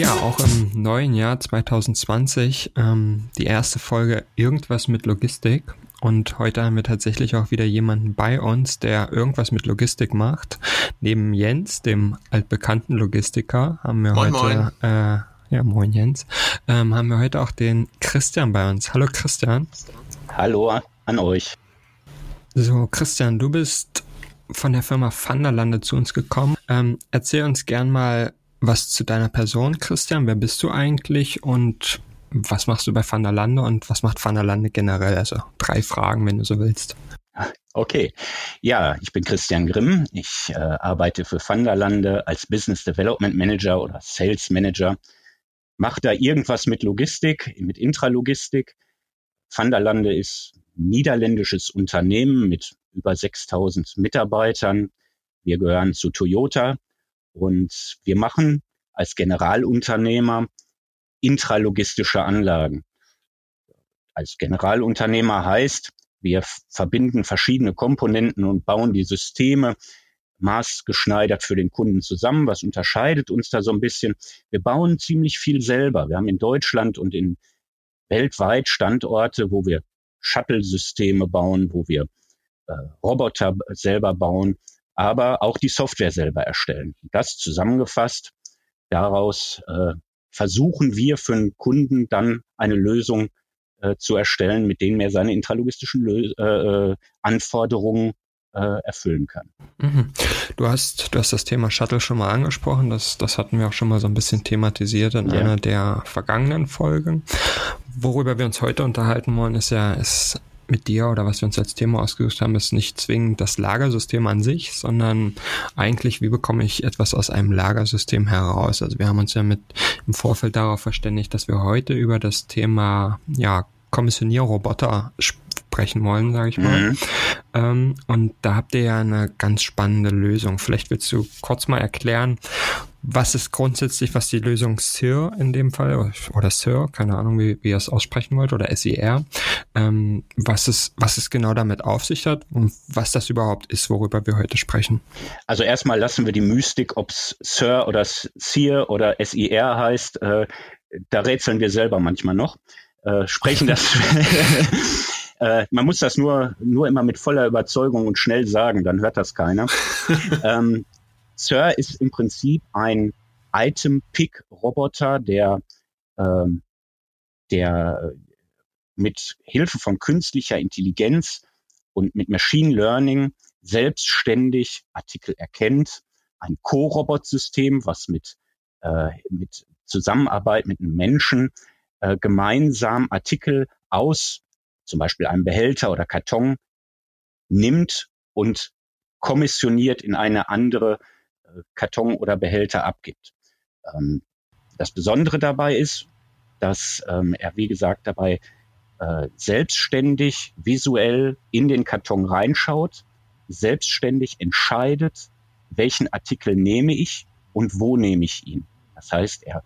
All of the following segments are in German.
Ja, auch im neuen Jahr 2020 ähm, die erste Folge Irgendwas mit Logistik. Und heute haben wir tatsächlich auch wieder jemanden bei uns, der irgendwas mit Logistik macht. Neben Jens, dem altbekannten Logistiker, haben wir Moin, heute, Äh, ja, moin Jens, ähm, haben wir heute auch den Christian bei uns. Hallo Christian. Hallo an euch. So, Christian, du bist von der Firma Vanderlande zu uns gekommen. Ähm, erzähl uns gern mal was zu deiner Person, Christian. Wer bist du eigentlich und was machst du bei Vanderlande und was macht Vanderlande generell? Also drei Fragen, wenn du so willst. Okay, ja, ich bin Christian Grimm. Ich äh, arbeite für Vanderlande als Business Development Manager oder Sales Manager. Mache da irgendwas mit Logistik, mit Intralogistik. Vanderlande ist ein niederländisches Unternehmen mit über 6000 Mitarbeitern. Wir gehören zu Toyota und wir machen als Generalunternehmer intralogistische Anlagen. Als Generalunternehmer heißt, wir verbinden verschiedene Komponenten und bauen die Systeme maßgeschneidert für den Kunden zusammen. Was unterscheidet uns da so ein bisschen? Wir bauen ziemlich viel selber. Wir haben in Deutschland und in weltweit Standorte, wo wir Shuttle-Systeme bauen, wo wir äh, Roboter selber bauen, aber auch die Software selber erstellen. Das zusammengefasst, daraus äh, versuchen wir für einen Kunden dann eine Lösung äh, zu erstellen, mit denen er seine intralogistischen Lö äh, äh, Anforderungen äh, erfüllen kann. Mhm. Du hast, du hast das Thema Shuttle schon mal angesprochen. Das, das hatten wir auch schon mal so ein bisschen thematisiert in ja. einer der vergangenen Folgen. Worüber wir uns heute unterhalten wollen, ist ja, ist mit dir oder was wir uns als Thema ausgesucht haben, ist nicht zwingend das Lagersystem an sich, sondern eigentlich, wie bekomme ich etwas aus einem Lagersystem heraus? Also wir haben uns ja mit im Vorfeld darauf verständigt, dass wir heute über das Thema ja Kommissionierroboter sprechen wollen, sage ich mal. Mhm. Ähm, und da habt ihr ja eine ganz spannende Lösung. Vielleicht willst du kurz mal erklären, was ist grundsätzlich, was die Lösung SIR in dem Fall, oder SIR, keine Ahnung, wie, wie ihr es aussprechen wollt, oder SIR, ähm, was, es, was es genau damit auf sich hat und was das überhaupt ist, worüber wir heute sprechen. Also erstmal lassen wir die Mystik, ob es SIR oder SIR oder SIR heißt, äh, da rätseln wir selber manchmal noch. Äh, sprechen das Äh, man muss das nur, nur immer mit voller Überzeugung und schnell sagen, dann hört das keiner. ähm, Sir ist im Prinzip ein Item-Pick-Roboter, der, ähm, der mit Hilfe von künstlicher Intelligenz und mit Machine Learning selbstständig Artikel erkennt. Ein Co-Robot-System, was mit, äh, mit Zusammenarbeit mit einem Menschen äh, gemeinsam Artikel aus zum Beispiel einem Behälter oder Karton nimmt und kommissioniert in eine andere Karton oder Behälter abgibt. Ähm, das Besondere dabei ist, dass ähm, er, wie gesagt, dabei äh, selbstständig visuell in den Karton reinschaut, selbstständig entscheidet, welchen Artikel nehme ich und wo nehme ich ihn. Das heißt, er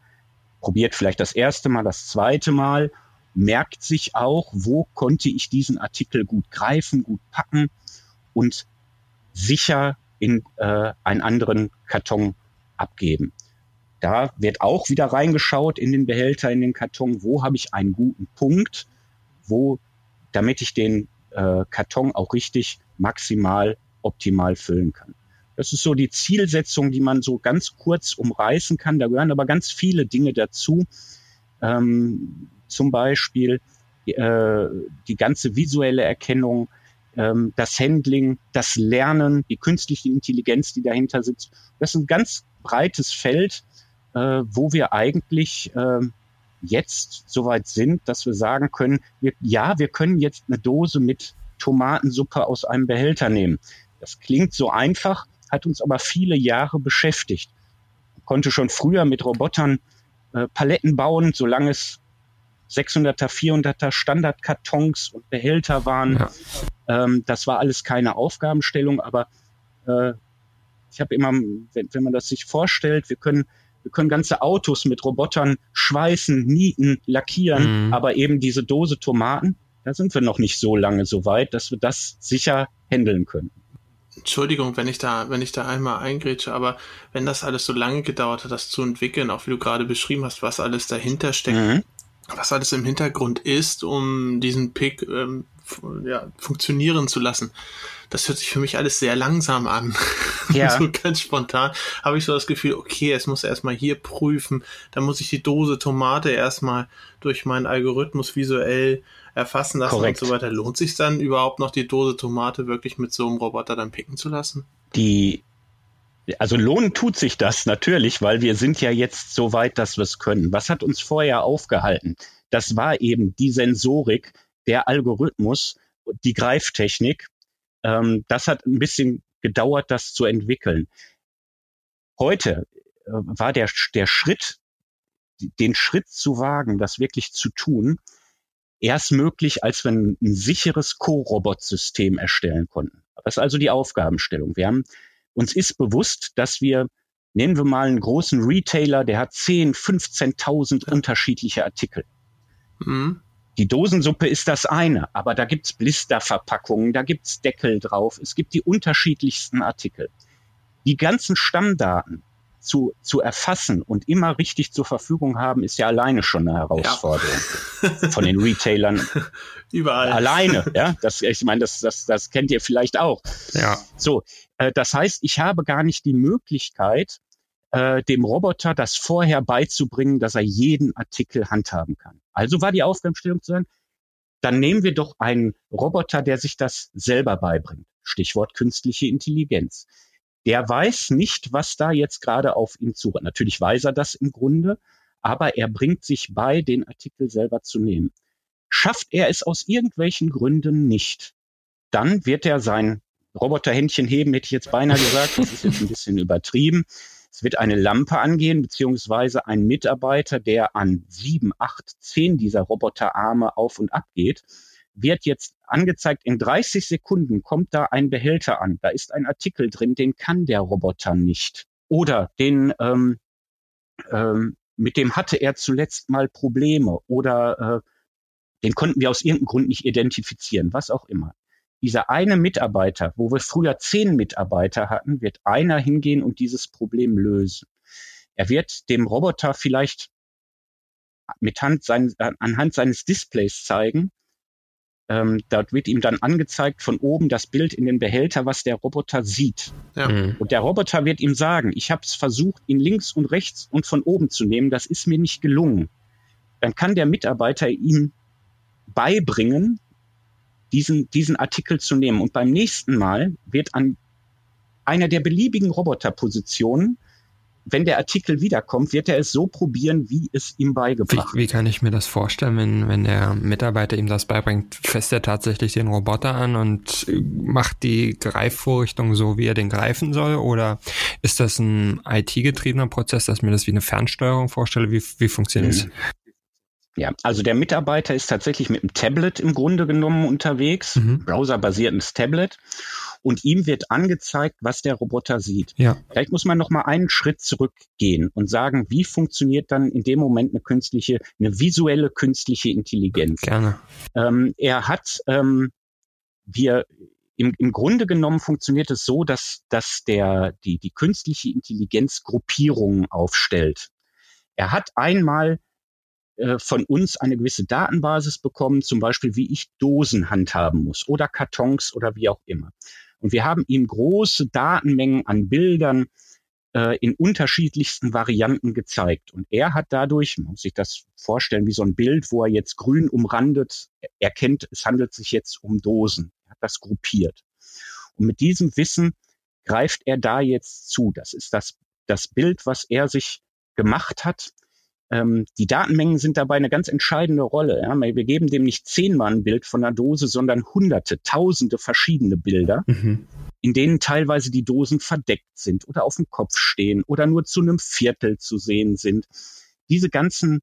probiert vielleicht das erste Mal, das zweite Mal merkt sich auch, wo konnte ich diesen Artikel gut greifen, gut packen und sicher in äh, einen anderen Karton abgeben. Da wird auch wieder reingeschaut in den Behälter, in den Karton, wo habe ich einen guten Punkt, wo, damit ich den äh, Karton auch richtig maximal optimal füllen kann. Das ist so die Zielsetzung, die man so ganz kurz umreißen kann. Da gehören aber ganz viele Dinge dazu. Ähm, zum Beispiel äh, die ganze visuelle Erkennung, ähm, das Handling, das Lernen, die künstliche Intelligenz, die dahinter sitzt. Das ist ein ganz breites Feld, äh, wo wir eigentlich äh, jetzt soweit sind, dass wir sagen können, wir, ja, wir können jetzt eine Dose mit Tomatensuppe aus einem Behälter nehmen. Das klingt so einfach, hat uns aber viele Jahre beschäftigt. konnte schon früher mit Robotern äh, Paletten bauen, solange es 600er, 400er Standardkartons und Behälter waren. Ja. Ähm, das war alles keine Aufgabenstellung, aber äh, ich habe immer, wenn, wenn man das sich vorstellt, wir können wir können ganze Autos mit Robotern schweißen, nieten, lackieren, mhm. aber eben diese Dose Tomaten, da sind wir noch nicht so lange so weit, dass wir das sicher handeln können. Entschuldigung, wenn ich da, wenn ich da einmal eingrätsche, aber wenn das alles so lange gedauert hat, das zu entwickeln, auch wie du gerade beschrieben hast, was alles dahinter steckt, mhm. Was alles im Hintergrund ist, um diesen Pick ähm, ja, funktionieren zu lassen. Das hört sich für mich alles sehr langsam an. Ja. so ganz spontan habe ich so das Gefühl, okay, es muss erstmal hier prüfen, dann muss ich die Dose Tomate erstmal durch meinen Algorithmus visuell erfassen lassen Korrekt. und so weiter. Lohnt sich dann überhaupt noch die Dose Tomate wirklich mit so einem Roboter dann picken zu lassen? Die also lohnen tut sich das natürlich, weil wir sind ja jetzt so weit, dass wir es können. Was hat uns vorher aufgehalten? Das war eben die Sensorik, der Algorithmus, die Greiftechnik. Ähm, das hat ein bisschen gedauert, das zu entwickeln. Heute äh, war der, der Schritt, den Schritt zu wagen, das wirklich zu tun, erst möglich, als wir ein, ein sicheres Co-Robot-System erstellen konnten. Das ist also die Aufgabenstellung. Wir haben, uns ist bewusst, dass wir, nennen wir mal einen großen Retailer, der hat 10, 15.000 unterschiedliche Artikel. Mhm. Die Dosensuppe ist das eine, aber da gibt's Blisterverpackungen, da gibt's Deckel drauf, es gibt die unterschiedlichsten Artikel. Die ganzen Stammdaten, zu, zu erfassen und immer richtig zur Verfügung haben, ist ja alleine schon eine Herausforderung ja. von den Retailern. Überall. Alleine, ja. Das, ich meine, das, das, das kennt ihr vielleicht auch. Ja. So, das heißt, ich habe gar nicht die Möglichkeit, äh, dem Roboter das vorher beizubringen, dass er jeden Artikel handhaben kann. Also war die Aufgabenstellung zu sagen, dann nehmen wir doch einen Roboter, der sich das selber beibringt. Stichwort künstliche Intelligenz der weiß nicht, was da jetzt gerade auf ihn zu. Natürlich weiß er das im Grunde, aber er bringt sich bei, den Artikel selber zu nehmen. Schafft er es aus irgendwelchen Gründen nicht, dann wird er sein Roboterhändchen heben, hätte ich jetzt beinahe gesagt. Das ist jetzt ein bisschen übertrieben. Es wird eine Lampe angehen, beziehungsweise ein Mitarbeiter, der an sieben, acht, zehn dieser Roboterarme auf und ab geht, wird jetzt angezeigt, in 30 Sekunden kommt da ein Behälter an. Da ist ein Artikel drin, den kann der Roboter nicht. Oder den, ähm, ähm, mit dem hatte er zuletzt mal Probleme oder äh, den konnten wir aus irgendeinem Grund nicht identifizieren, was auch immer. Dieser eine Mitarbeiter, wo wir früher zehn Mitarbeiter hatten, wird einer hingehen und dieses Problem lösen. Er wird dem Roboter vielleicht mit Hand sein, anhand seines Displays zeigen, ähm, dort wird ihm dann angezeigt von oben das Bild in den Behälter, was der Roboter sieht. Ja. Mhm. Und der Roboter wird ihm sagen, ich habe es versucht, ihn links und rechts und von oben zu nehmen, das ist mir nicht gelungen. Dann kann der Mitarbeiter ihm beibringen, diesen, diesen Artikel zu nehmen. Und beim nächsten Mal wird an einer der beliebigen Roboterpositionen wenn der Artikel wiederkommt, wird er es so probieren, wie es ihm beigebracht wie, wie kann ich mir das vorstellen, wenn, wenn der Mitarbeiter ihm das beibringt? Fässt er tatsächlich den Roboter an und macht die Greifvorrichtung so, wie er den greifen soll? Oder ist das ein IT-getriebener Prozess, dass ich mir das wie eine Fernsteuerung vorstelle? Wie, wie funktioniert es? Mhm. Ja, also der Mitarbeiter ist tatsächlich mit einem Tablet im Grunde genommen unterwegs, mhm. browserbasiertes Tablet und ihm wird angezeigt, was der Roboter sieht. Ja. Vielleicht muss man noch mal einen Schritt zurückgehen und sagen, wie funktioniert dann in dem Moment eine künstliche, eine visuelle künstliche Intelligenz? Gerne. Ähm, er hat, ähm, wir im, im Grunde genommen funktioniert es so, dass, dass der, die, die künstliche Intelligenz Gruppierungen aufstellt. Er hat einmal äh, von uns eine gewisse Datenbasis bekommen, zum Beispiel wie ich Dosen handhaben muss oder Kartons oder wie auch immer. Und wir haben ihm große Datenmengen an Bildern äh, in unterschiedlichsten Varianten gezeigt. Und er hat dadurch, man muss sich das vorstellen, wie so ein Bild, wo er jetzt grün umrandet, erkennt, es handelt sich jetzt um Dosen. Er hat das gruppiert. Und mit diesem Wissen greift er da jetzt zu. Das ist das, das Bild, was er sich gemacht hat. Ähm, die Datenmengen sind dabei eine ganz entscheidende Rolle. Ja? Wir geben dem nicht zehnmal ein Bild von einer Dose, sondern hunderte, tausende verschiedene Bilder. Mhm. in denen teilweise die Dosen verdeckt sind oder auf dem Kopf stehen oder nur zu einem Viertel zu sehen sind. Diese ganzen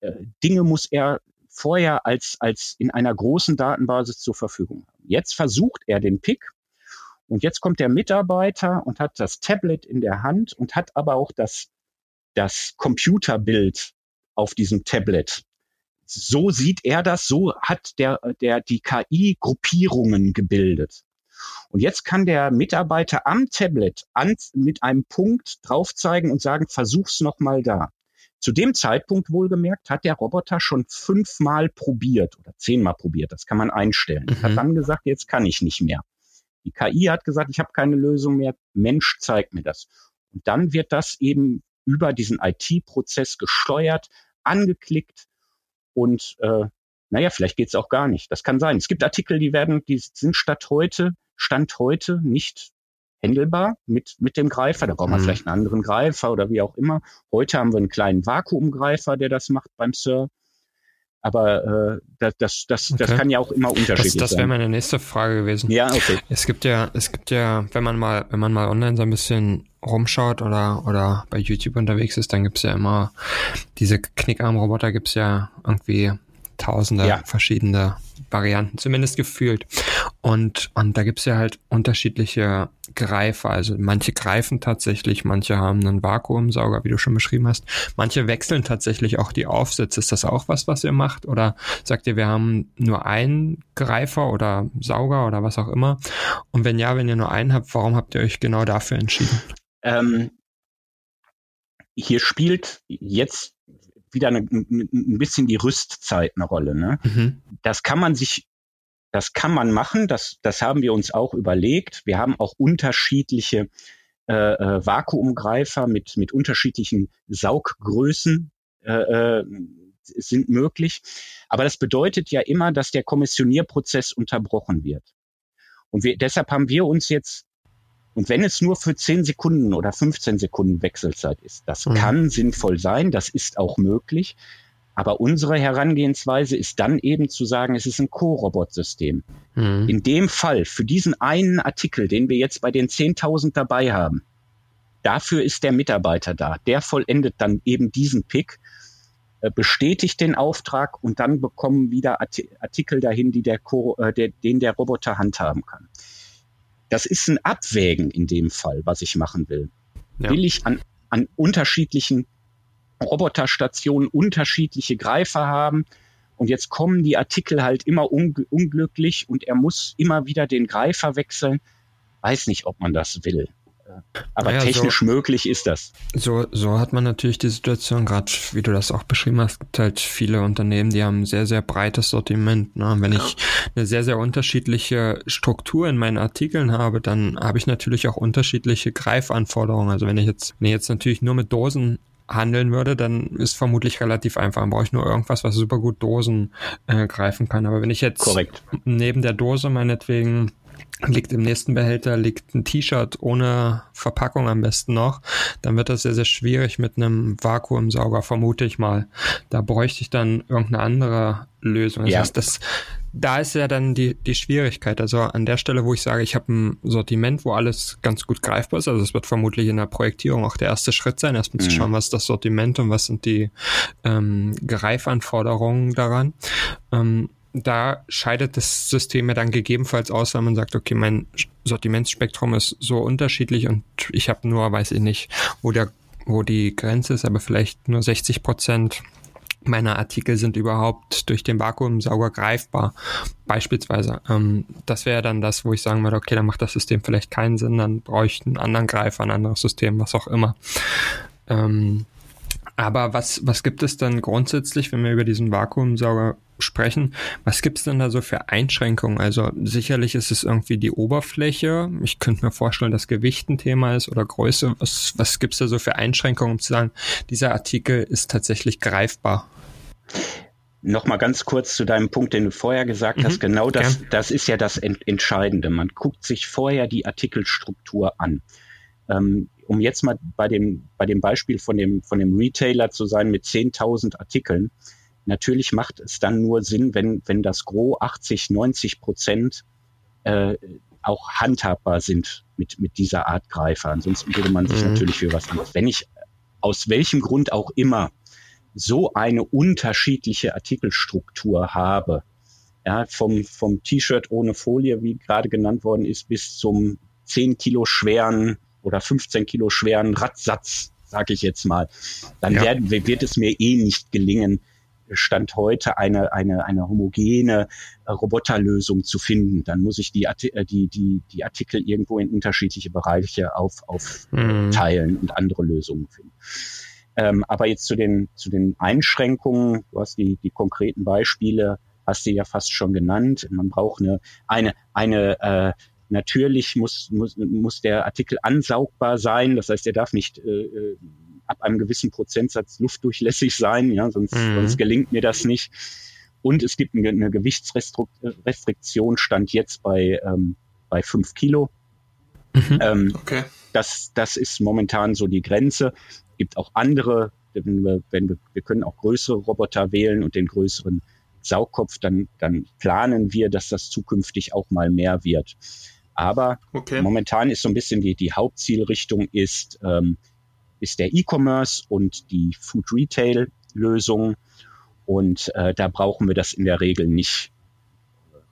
äh, Dinge muss er vorher als, als in einer großen Datenbasis zur Verfügung haben. Jetzt versucht er den Pick und jetzt kommt der Mitarbeiter und hat das Tablet in der Hand und hat aber auch das, das Computerbild auf diesem Tablet. So sieht er das, so hat der, der die KI Gruppierungen gebildet. Und jetzt kann der Mitarbeiter am Tablet an, mit einem Punkt drauf zeigen und sagen, versuch's noch mal da. Zu dem Zeitpunkt wohlgemerkt hat der Roboter schon fünfmal probiert oder zehnmal probiert. Das kann man einstellen. Mhm. Hat dann gesagt, jetzt kann ich nicht mehr. Die KI hat gesagt, ich habe keine Lösung mehr. Mensch zeigt mir das. Und dann wird das eben über diesen IT-Prozess gesteuert, angeklickt und äh, naja, vielleicht geht's auch gar nicht. Das kann sein. Es gibt Artikel, die werden, die sind statt heute, Stand heute nicht händelbar mit, mit dem Greifer. Da braucht man mhm. vielleicht einen anderen Greifer oder wie auch immer. Heute haben wir einen kleinen Vakuumgreifer, der das macht beim Sir. Aber äh, das, das, das, okay. das kann ja auch immer unterschiedlich das, das sein. Das wäre meine nächste Frage gewesen. Ja, okay. Es gibt ja, es gibt ja, wenn man mal, wenn man mal online so ein bisschen rumschaut oder, oder bei YouTube unterwegs ist, dann gibt's ja immer diese Knickarm-Roboter gibt's ja irgendwie tausende ja. verschiedene Varianten, zumindest gefühlt. Und, und da gibt's ja halt unterschiedliche Greifer. Also manche greifen tatsächlich, manche haben einen Vakuumsauger, wie du schon beschrieben hast. Manche wechseln tatsächlich auch die Aufsätze. Ist das auch was, was ihr macht? Oder sagt ihr, wir haben nur einen Greifer oder Sauger oder was auch immer? Und wenn ja, wenn ihr nur einen habt, warum habt ihr euch genau dafür entschieden? Ähm, hier spielt jetzt wieder eine, ein bisschen die Rüstzeit eine Rolle. Ne? Mhm. Das kann man sich, das kann man machen. Das, das haben wir uns auch überlegt. Wir haben auch unterschiedliche äh, äh, Vakuumgreifer mit, mit unterschiedlichen Sauggrößen äh, äh, sind möglich. Aber das bedeutet ja immer, dass der Kommissionierprozess unterbrochen wird. Und wir, deshalb haben wir uns jetzt und wenn es nur für 10 Sekunden oder 15 Sekunden Wechselzeit ist, das mhm. kann sinnvoll sein, das ist auch möglich. Aber unsere Herangehensweise ist dann eben zu sagen, es ist ein Co-Robot-System. Mhm. In dem Fall, für diesen einen Artikel, den wir jetzt bei den 10.000 dabei haben, dafür ist der Mitarbeiter da. Der vollendet dann eben diesen Pick, äh, bestätigt den Auftrag und dann bekommen wieder Artikel dahin, die der, Co äh, der, den der Roboter handhaben kann. Das ist ein Abwägen in dem Fall, was ich machen will. Ja. Will ich an, an unterschiedlichen Roboterstationen unterschiedliche Greifer haben? Und jetzt kommen die Artikel halt immer un unglücklich und er muss immer wieder den Greifer wechseln. Weiß nicht, ob man das will. Aber naja, technisch so, möglich ist das. So, so hat man natürlich die Situation, gerade wie du das auch beschrieben hast, gibt halt viele Unternehmen, die haben ein sehr, sehr breites Sortiment. Ne? Wenn ja. ich eine sehr, sehr unterschiedliche Struktur in meinen Artikeln habe, dann habe ich natürlich auch unterschiedliche Greifanforderungen. Also wenn ich jetzt, wenn ich jetzt natürlich nur mit Dosen handeln würde, dann ist vermutlich relativ einfach. Dann brauche ich nur irgendwas, was super gut Dosen äh, greifen kann. Aber wenn ich jetzt Korrekt. neben der Dose meinetwegen liegt im nächsten Behälter liegt ein T-Shirt ohne Verpackung am besten noch, dann wird das sehr, sehr schwierig mit einem Vakuumsauger, vermute ich mal. Da bräuchte ich dann irgendeine andere Lösung. Das ja. heißt, das, da ist ja dann die, die Schwierigkeit. Also an der Stelle, wo ich sage, ich habe ein Sortiment, wo alles ganz gut greifbar ist, also es wird vermutlich in der Projektierung auch der erste Schritt sein, erstmal mhm. zu schauen, was ist das Sortiment und was sind die ähm, Greifanforderungen daran. Ähm, da scheidet das System ja dann gegebenenfalls aus, wenn man sagt, okay, mein Sortimentsspektrum ist so unterschiedlich und ich habe nur, weiß ich nicht, wo der, wo die Grenze ist, aber vielleicht nur 60 Prozent meiner Artikel sind überhaupt durch den Vakuumsauger greifbar. Beispielsweise. Ähm, das wäre dann das, wo ich sagen würde, okay, dann macht das System vielleicht keinen Sinn, dann brauche ich einen anderen Greifer, ein anderes System, was auch immer. Ähm, aber was, was gibt es dann grundsätzlich, wenn wir über diesen Vakuumsauger sprechen? Was gibt es denn da so für Einschränkungen? Also sicherlich ist es irgendwie die Oberfläche. Ich könnte mir vorstellen, dass Gewicht ein Thema ist oder Größe. Was, was gibt es da so für Einschränkungen, um zu sagen, dieser Artikel ist tatsächlich greifbar? Nochmal ganz kurz zu deinem Punkt, den du vorher gesagt mhm, hast. Genau das, gern. das ist ja das Entscheidende. Man guckt sich vorher die Artikelstruktur an. Ähm, um jetzt mal bei dem, bei dem Beispiel von dem, von dem Retailer zu sein mit 10.000 Artikeln, natürlich macht es dann nur Sinn, wenn, wenn das Gros 80, 90 Prozent äh, auch handhabbar sind mit, mit dieser Art Greifer. Ansonsten würde man sich mhm. natürlich für was anderes. Wenn ich aus welchem Grund auch immer so eine unterschiedliche Artikelstruktur habe, ja, vom, vom T-Shirt ohne Folie, wie gerade genannt worden ist, bis zum 10 Kilo schweren oder 15 Kilo schweren Radsatz, sage ich jetzt mal, dann ja. werden, wird es mir eh nicht gelingen, Stand heute eine, eine, eine homogene äh, Roboterlösung zu finden. Dann muss ich die, äh, die, die, die Artikel irgendwo in unterschiedliche Bereiche auf, aufteilen mhm. und andere Lösungen finden. Ähm, aber jetzt zu den, zu den Einschränkungen, du hast die, die konkreten Beispiele, hast du ja fast schon genannt. Man braucht eine, eine, eine äh, natürlich muss, muss, muss der Artikel ansaugbar sein, das heißt, er darf nicht äh, äh ab einem gewissen Prozentsatz luftdurchlässig sein, ja, sonst, mhm. sonst gelingt mir das nicht. Und es gibt eine, eine Gewichtsrestriktion, stand jetzt bei, ähm, bei fünf Kilo. Mhm. Ähm, okay. das, das ist momentan so die Grenze. Gibt auch andere, wenn wir, wenn wir, wir können auch größere Roboter wählen und den größeren Saugkopf, dann, dann planen wir, dass das zukünftig auch mal mehr wird. Aber okay. momentan ist so ein bisschen die, die Hauptzielrichtung ist, ähm, ist der E-Commerce und die Food Retail Lösung. Und äh, da brauchen wir das in der Regel nicht.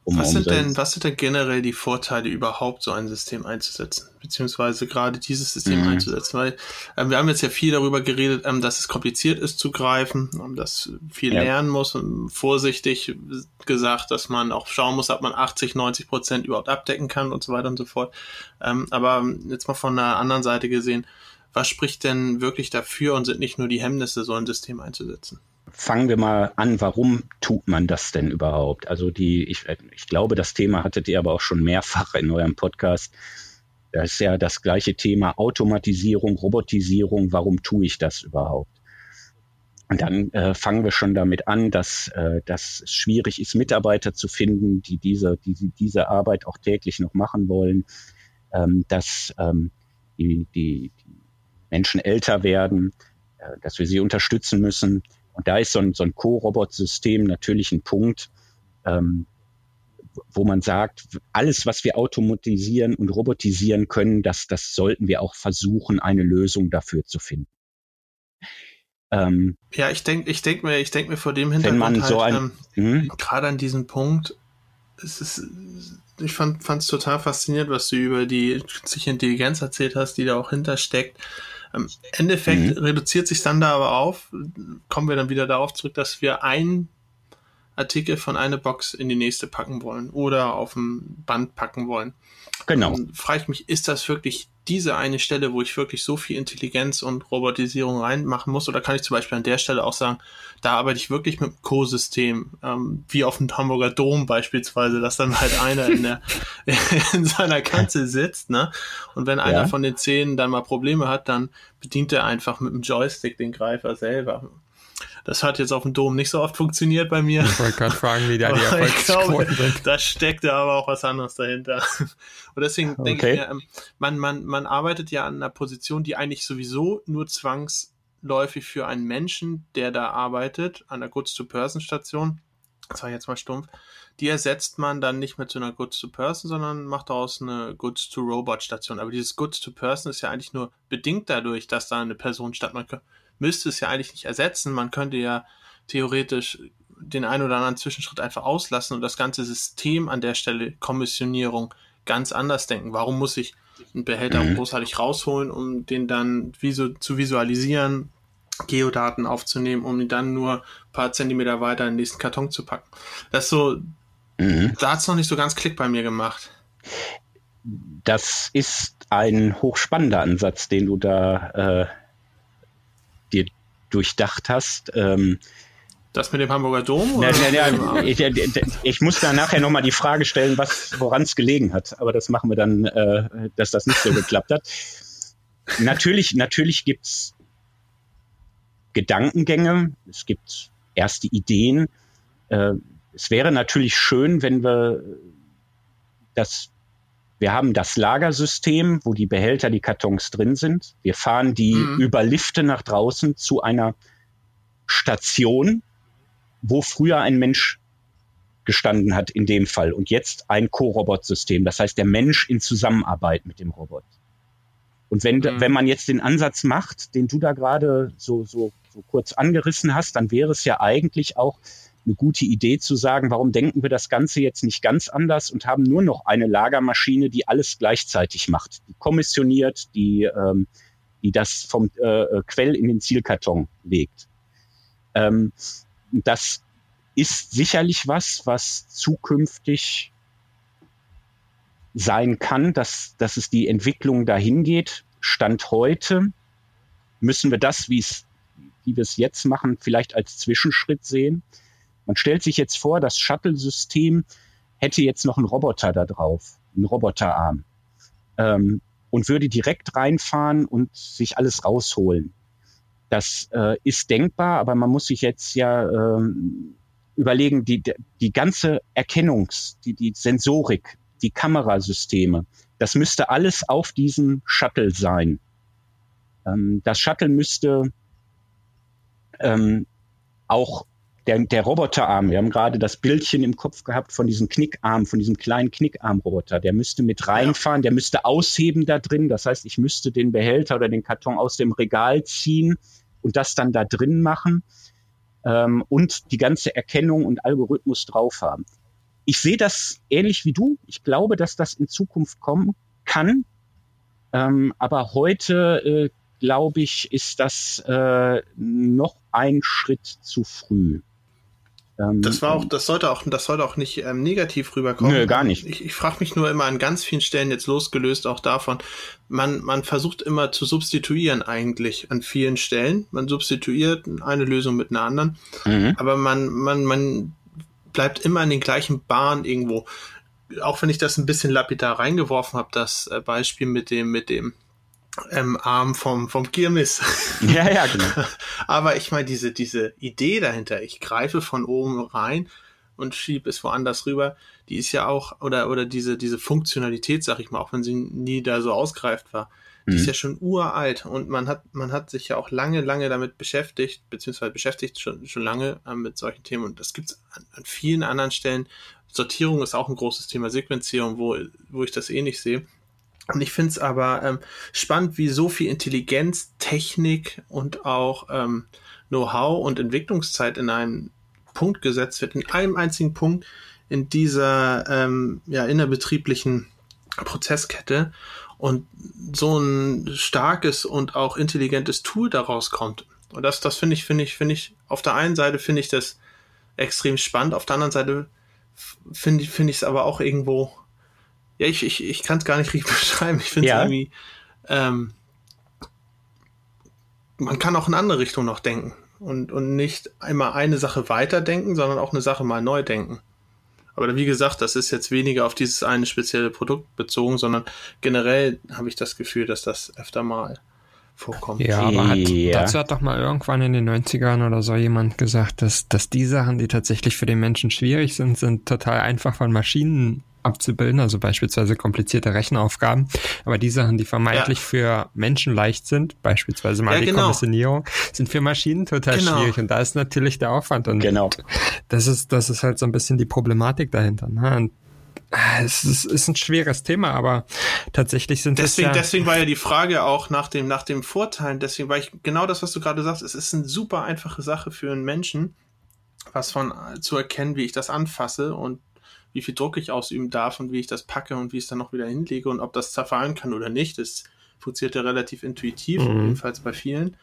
Um was, sind denn, was sind denn generell die Vorteile, überhaupt so ein System einzusetzen? Beziehungsweise gerade dieses System mhm. einzusetzen? Weil ähm, wir haben jetzt ja viel darüber geredet, ähm, dass es kompliziert ist zu greifen, um dass viel ja. lernen muss und vorsichtig gesagt, dass man auch schauen muss, ob man 80, 90 Prozent überhaupt abdecken kann und so weiter und so fort. Ähm, aber jetzt mal von der anderen Seite gesehen, was spricht denn wirklich dafür und sind nicht nur die Hemmnisse, so ein System einzusetzen? Fangen wir mal an, warum tut man das denn überhaupt? Also die, ich, ich glaube, das Thema hattet ihr aber auch schon mehrfach in eurem Podcast. Das ist ja das gleiche Thema Automatisierung, Robotisierung. Warum tue ich das überhaupt? Und dann äh, fangen wir schon damit an, dass, äh, dass es schwierig ist, Mitarbeiter zu finden, die diese, die, diese Arbeit auch täglich noch machen wollen, ähm, dass ähm, die, die, Menschen älter werden, äh, dass wir sie unterstützen müssen. Und da ist so ein, so ein Co-Robot-System natürlich ein Punkt, ähm, wo man sagt, alles, was wir automatisieren und robotisieren können, das, das sollten wir auch versuchen, eine Lösung dafür zu finden. Ähm, ja, ich denke ich denk mir, ich denk mir vor dem Hintergrund man halt, so ein, ähm, hm? gerade an diesem Punkt, es ist, ich fand es total faszinierend, was du über die künstliche Intelligenz erzählt hast, die da auch hintersteckt. Im Endeffekt mhm. reduziert sich dann da aber auf, kommen wir dann wieder darauf zurück, dass wir einen Artikel von einer Box in die nächste packen wollen oder auf dem Band packen wollen. Genau. Dann frage ich mich, ist das wirklich diese eine Stelle, wo ich wirklich so viel Intelligenz und Robotisierung reinmachen muss? Oder kann ich zum Beispiel an der Stelle auch sagen, da arbeite ich wirklich mit einem Co-System, ähm, wie auf dem Hamburger Dom beispielsweise, dass dann halt einer in, der, in seiner Kanzel sitzt, ne? Und wenn einer ja. von den zehn dann mal Probleme hat, dann bedient er einfach mit dem Joystick den Greifer selber. Das hat jetzt auf dem Dom nicht so oft funktioniert bei mir. Ich wollte gerade fragen, wie da die Erfolgsquoten sind. Da steckt ja aber auch was anderes dahinter. Und deswegen okay. denke ich mir, ähm, man, man, man arbeitet ja an einer Position, die eigentlich sowieso nur zwangsläufig für einen Menschen, der da arbeitet, an der Goods-to-Person-Station, das war jetzt mal stumpf, die ersetzt man dann nicht mit so einer Goods-to-Person, sondern macht daraus eine Goods-to-Robot-Station. Aber dieses Goods-to-Person ist ja eigentlich nur bedingt dadurch, dass da eine Person statt man müsste es ja eigentlich nicht ersetzen. Man könnte ja theoretisch den einen oder anderen Zwischenschritt einfach auslassen und das ganze System an der Stelle Kommissionierung ganz anders denken. Warum muss ich einen Behälter mhm. großartig rausholen, um den dann visu zu visualisieren, Geodaten aufzunehmen, um ihn dann nur ein paar Zentimeter weiter in den nächsten Karton zu packen? Das ist so, mhm. da hat es noch nicht so ganz Klick bei mir gemacht. Das ist ein hochspannender Ansatz, den du da äh, durchdacht hast. Ähm, das mit dem Hamburger Dom? Na, na, na, ich, ich, muss da nachher nochmal die Frage stellen, was woran es gelegen hat. Aber das machen wir dann, äh, dass das nicht so geklappt hat. Natürlich, natürlich gibt's Gedankengänge, es gibt erste Ideen. Äh, es wäre natürlich schön, wenn wir das wir haben das Lagersystem, wo die Behälter, die Kartons drin sind. Wir fahren die mhm. über Lifte nach draußen zu einer Station, wo früher ein Mensch gestanden hat in dem Fall und jetzt ein Co-Robot-System. Das heißt, der Mensch in Zusammenarbeit mit dem Robot. Und wenn, mhm. wenn man jetzt den Ansatz macht, den du da gerade so, so, so kurz angerissen hast, dann wäre es ja eigentlich auch eine gute Idee zu sagen, warum denken wir das Ganze jetzt nicht ganz anders und haben nur noch eine Lagermaschine, die alles gleichzeitig macht, die kommissioniert, die, ähm, die das vom äh, äh Quell in den Zielkarton legt. Ähm, das ist sicherlich was, was zukünftig sein kann, dass, dass es die Entwicklung dahin geht. Stand heute müssen wir das, wie es wie wir es jetzt machen, vielleicht als Zwischenschritt sehen. Man stellt sich jetzt vor, das Shuttle-System hätte jetzt noch einen Roboter da drauf, einen Roboterarm, ähm, und würde direkt reinfahren und sich alles rausholen. Das äh, ist denkbar, aber man muss sich jetzt ja ähm, überlegen, die, die ganze Erkennungs-, die, die Sensorik, die Kamerasysteme, das müsste alles auf diesem Shuttle sein. Ähm, das Shuttle müsste ähm, auch der, der Roboterarm, wir haben gerade das Bildchen im Kopf gehabt von diesem Knickarm, von diesem kleinen Knickarm-Roboter, der müsste mit reinfahren, der müsste ausheben da drin. Das heißt, ich müsste den Behälter oder den Karton aus dem Regal ziehen und das dann da drin machen ähm, und die ganze Erkennung und Algorithmus drauf haben. Ich sehe das ähnlich wie du. Ich glaube, dass das in Zukunft kommen kann. Ähm, aber heute äh, glaube ich, ist das äh, noch ein Schritt zu früh. Ähm, das war auch, das sollte auch, das sollte auch nicht ähm, negativ rüberkommen. Nö, gar nicht. Ich, ich frage mich nur immer an ganz vielen Stellen jetzt losgelöst auch davon. Man, man versucht immer zu substituieren eigentlich an vielen Stellen. Man substituiert eine Lösung mit einer anderen, mhm. aber man, man, man bleibt immer in den gleichen Bahnen irgendwo. Auch wenn ich das ein bisschen lapidar reingeworfen habe, das äh, Beispiel mit dem, mit dem ähm, Arm vom, vom Kirmes. Ja, ja, genau. Aber ich meine, diese, diese Idee dahinter, ich greife von oben rein und schiebe es woanders rüber, die ist ja auch, oder, oder diese, diese Funktionalität, sag ich mal, auch wenn sie nie da so ausgereift war, die mhm. ist ja schon uralt und man hat, man hat sich ja auch lange, lange damit beschäftigt, beziehungsweise beschäftigt schon, schon lange äh, mit solchen Themen und das gibt's an, an vielen anderen Stellen. Sortierung ist auch ein großes Thema, Sequenzierung, wo, wo ich das eh nicht sehe. Und ich finde es aber ähm, spannend, wie so viel Intelligenz, Technik und auch ähm, Know-how und Entwicklungszeit in einen Punkt gesetzt wird, in einem einzigen Punkt in dieser ähm, ja, innerbetrieblichen Prozesskette und so ein starkes und auch intelligentes Tool daraus kommt. Und das, das finde ich, finde ich, finde ich, auf der einen Seite finde ich das extrem spannend, auf der anderen Seite finde ich, finde ich es aber auch irgendwo ja, ich, ich, ich kann es gar nicht richtig beschreiben. Ich finde es ja. irgendwie, ähm, man kann auch in andere Richtung noch denken und, und nicht einmal eine Sache weiterdenken, sondern auch eine Sache mal neu denken. Aber wie gesagt, das ist jetzt weniger auf dieses eine spezielle Produkt bezogen, sondern generell habe ich das Gefühl, dass das öfter mal vorkommt. Ja, aber hat, ja. dazu hat doch mal irgendwann in den 90ern oder so jemand gesagt, dass, dass die Sachen, die tatsächlich für den Menschen schwierig sind, sind total einfach von Maschinen abzubilden, also beispielsweise komplizierte Rechenaufgaben. Aber die Sachen, die vermeintlich ja. für Menschen leicht sind, beispielsweise mal ja, die genau. Kommissionierung, sind für Maschinen total genau. schwierig. Und da ist natürlich der Aufwand. Und genau. das ist, das ist halt so ein bisschen die Problematik dahinter. Ne? Und ah, es ist, ist ein schweres Thema, aber tatsächlich sind deswegen, es ja deswegen war ja die Frage auch nach dem nach dem Vorteilen. Deswegen war ich genau das, was du gerade sagst. Es ist eine super einfache Sache für einen Menschen, was von zu erkennen, wie ich das anfasse und wie viel Druck ich ausüben darf und wie ich das packe und wie ich es dann noch wieder hinlege und ob das zerfallen kann oder nicht. Das funktioniert ja relativ intuitiv, mhm. jedenfalls bei vielen.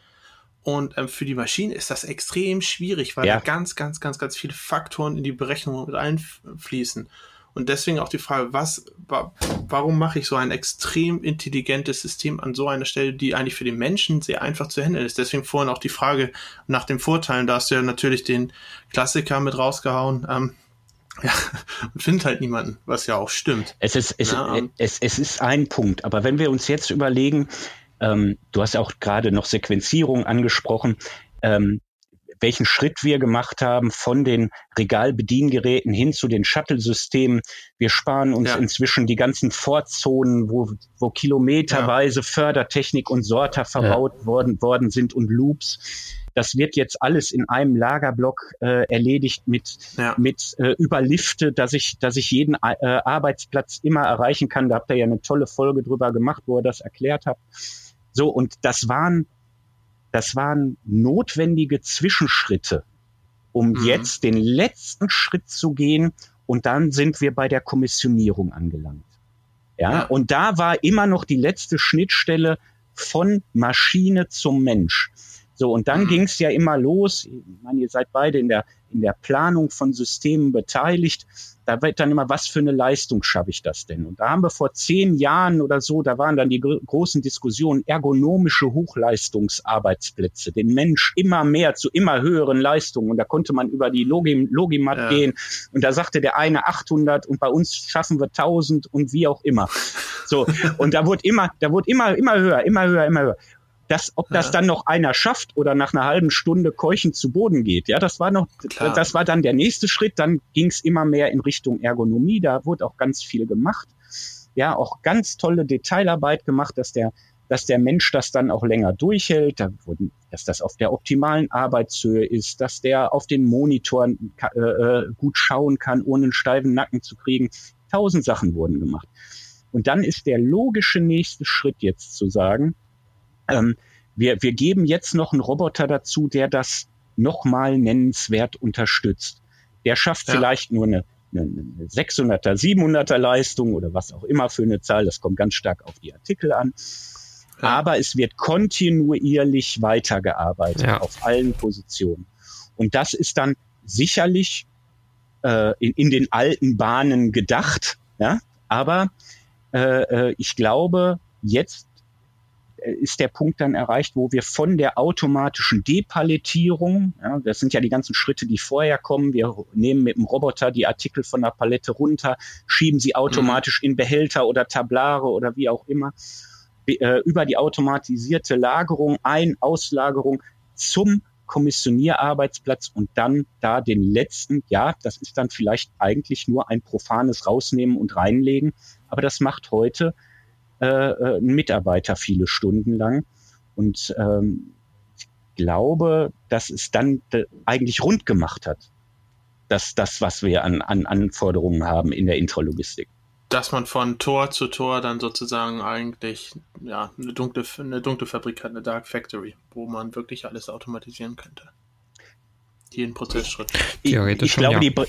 Und ähm, für die Maschine ist das extrem schwierig, weil ja. da ganz, ganz, ganz, ganz viele Faktoren in die Berechnung mit einfließen. Und deswegen auch die Frage, was, wa warum mache ich so ein extrem intelligentes System an so einer Stelle, die eigentlich für den Menschen sehr einfach zu handeln ist? Deswegen vorhin auch die Frage nach den Vorteilen. Da hast du ja natürlich den Klassiker mit rausgehauen. Ähm, ja, und findet halt niemanden, was ja auch stimmt. Es ist, es, ja, ähm, es, es ist ein Punkt, aber wenn wir uns jetzt überlegen, ähm, du hast ja auch gerade noch Sequenzierung angesprochen, ähm, welchen Schritt wir gemacht haben von den Regalbediengeräten hin zu den Shuttle-Systemen. Wir sparen uns ja. inzwischen die ganzen Vorzonen, wo, wo kilometerweise ja. Fördertechnik und Sorter verbaut ja. worden, worden sind und Loops. Das wird jetzt alles in einem Lagerblock äh, erledigt mit, ja. mit äh, über Lifte, dass ich, dass ich jeden äh, Arbeitsplatz immer erreichen kann. Da habt ihr ja eine tolle Folge drüber gemacht, wo ihr das erklärt habt. So, und das waren, das waren notwendige Zwischenschritte, um mhm. jetzt den letzten Schritt zu gehen. Und dann sind wir bei der Kommissionierung angelangt. Ja, ja. und da war immer noch die letzte Schnittstelle von Maschine zum Mensch. So, und dann mhm. ging es ja immer los. Ich meine, ihr seid beide in der, in der Planung von Systemen beteiligt. Da wird dann immer, was für eine Leistung schaffe ich das denn? Und da haben wir vor zehn Jahren oder so, da waren dann die großen Diskussionen, ergonomische Hochleistungsarbeitsplätze, den Mensch immer mehr zu immer höheren Leistungen. Und da konnte man über die Logi Logimat ja. gehen. Und da sagte der eine 800 und bei uns schaffen wir 1000 und wie auch immer. So. Und da wurde immer, da wurde immer, immer höher, immer höher, immer höher. Das, ob das dann noch einer schafft oder nach einer halben Stunde keuchend zu Boden geht, ja, das war noch, Klar. das war dann der nächste Schritt. Dann ging es immer mehr in Richtung Ergonomie. Da wurde auch ganz viel gemacht. Ja, auch ganz tolle Detailarbeit gemacht, dass der, dass der Mensch das dann auch länger durchhält, da wurden, dass das auf der optimalen Arbeitshöhe ist, dass der auf den Monitoren äh, äh, gut schauen kann, ohne einen steifen Nacken zu kriegen. Tausend Sachen wurden gemacht. Und dann ist der logische nächste Schritt jetzt zu sagen, ähm, wir, wir geben jetzt noch einen Roboter dazu, der das nochmal nennenswert unterstützt. Der schafft ja. vielleicht nur eine, eine 600er, 700er Leistung oder was auch immer für eine Zahl. Das kommt ganz stark auf die Artikel an. Ja. Aber es wird kontinuierlich weitergearbeitet ja. auf allen Positionen. Und das ist dann sicherlich äh, in, in den alten Bahnen gedacht. Ja? Aber äh, äh ich glaube, jetzt ist der Punkt dann erreicht, wo wir von der automatischen Depalettierung, ja, das sind ja die ganzen Schritte, die vorher kommen, wir nehmen mit dem Roboter die Artikel von der Palette runter, schieben sie automatisch mhm. in Behälter oder Tablare oder wie auch immer, äh, über die automatisierte Lagerung, Ein-, Auslagerung zum Kommissionierarbeitsplatz und dann da den letzten, ja, das ist dann vielleicht eigentlich nur ein profanes Rausnehmen und reinlegen, aber das macht heute äh, äh, ein Mitarbeiter viele Stunden lang. Und ähm, ich glaube, dass es dann eigentlich rund gemacht hat. Das, das, was wir an, an Anforderungen haben in der Intralogistik dass man von Tor zu Tor dann sozusagen eigentlich ja, eine, dunkle, eine dunkle Fabrik hat, eine Dark Factory, wo man wirklich alles automatisieren könnte. Jeden Prozessschritt. Theoretisch. Ich, ich glaube, ja.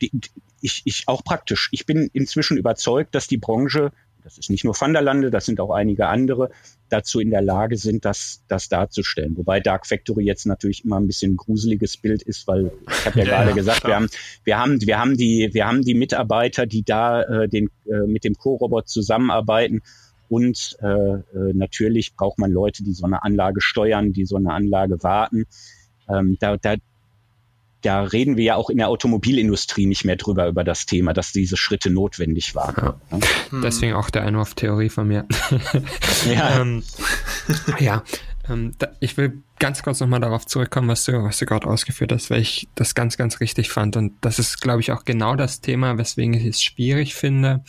die, die, ich, ich auch praktisch. Ich bin inzwischen überzeugt, dass die Branche das ist nicht nur Van der Lande, das sind auch einige andere, dazu in der Lage sind, das, das darzustellen. Wobei Dark Factory jetzt natürlich immer ein bisschen ein gruseliges Bild ist, weil ich habe ja, ja, gerade ja, gesagt, wir haben, wir haben, wir haben die, wir haben die Mitarbeiter, die da äh, den, äh, mit dem Co-Robot zusammenarbeiten. Und äh, äh, natürlich braucht man Leute, die so eine Anlage steuern, die so eine Anlage warten. Ähm, da, da, da reden wir ja auch in der Automobilindustrie nicht mehr drüber, über das Thema, dass diese Schritte notwendig waren. Ja. Ja. Hm. Deswegen auch der Einwurf-Theorie von mir. ja. ähm, ja. Ähm, da, ich will ganz kurz nochmal darauf zurückkommen, was du, was du gerade ausgeführt hast, weil ich das ganz, ganz richtig fand. Und das ist, glaube ich, auch genau das Thema, weswegen ich es schwierig finde,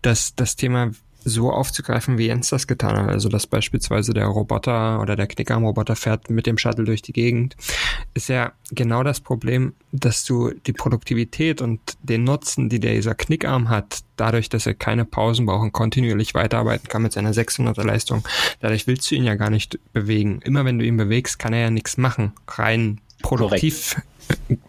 dass das Thema so aufzugreifen, wie Jens das getan hat. Also, dass beispielsweise der Roboter oder der Knickarm-Roboter fährt mit dem Shuttle durch die Gegend, ist ja genau das Problem, dass du die Produktivität und den Nutzen, die dieser Knickarm hat, dadurch, dass er keine Pausen braucht und kontinuierlich weiterarbeiten kann mit seiner 600er Leistung, dadurch willst du ihn ja gar nicht bewegen. Immer wenn du ihn bewegst, kann er ja nichts machen. Rein produktiv Korrekt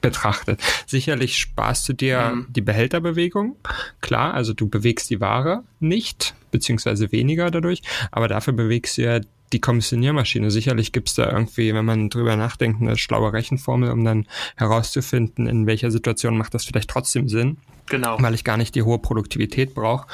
betrachtet. Sicherlich sparst du dir mhm. die Behälterbewegung, klar, also du bewegst die Ware nicht, beziehungsweise weniger dadurch, aber dafür bewegst du ja die Kommissioniermaschine. Sicherlich gibt es da irgendwie, wenn man drüber nachdenkt, eine schlaue Rechenformel, um dann herauszufinden, in welcher Situation macht das vielleicht trotzdem Sinn. Genau. Weil ich gar nicht die hohe Produktivität brauche.